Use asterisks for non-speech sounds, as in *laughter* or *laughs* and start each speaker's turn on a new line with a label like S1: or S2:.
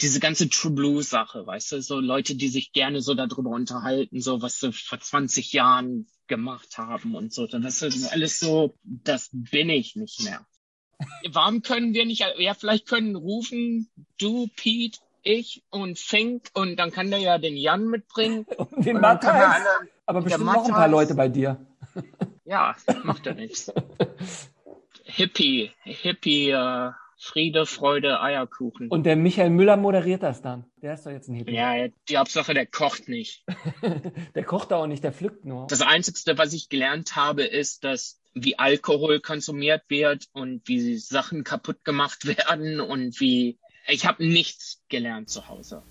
S1: diese ganze True Blue Sache, weißt du, so Leute, die sich gerne so darüber unterhalten, so was sie vor 20 Jahren gemacht haben und so, das ist alles so, das bin ich nicht mehr. *laughs* Warum können wir nicht, ja, vielleicht können rufen, du, Pete, ich und Fink und dann kann der ja den Jan mitbringen. *laughs*
S2: Und den Matthias. Aber bestimmt noch ein paar Leute bei dir.
S1: Ja, macht ja nichts. *laughs* Hippie, Hippie, äh, Friede, Freude, Eierkuchen.
S2: Und der Michael Müller moderiert das dann. Der ist doch jetzt ein Hippie.
S1: Ja, die Hauptsache, der kocht nicht. *laughs*
S2: der kocht auch nicht, der pflückt nur.
S1: Das Einzige, was ich gelernt habe, ist, dass wie Alkohol konsumiert wird und wie Sachen kaputt gemacht *laughs* werden und wie ich habe nichts gelernt zu Hause.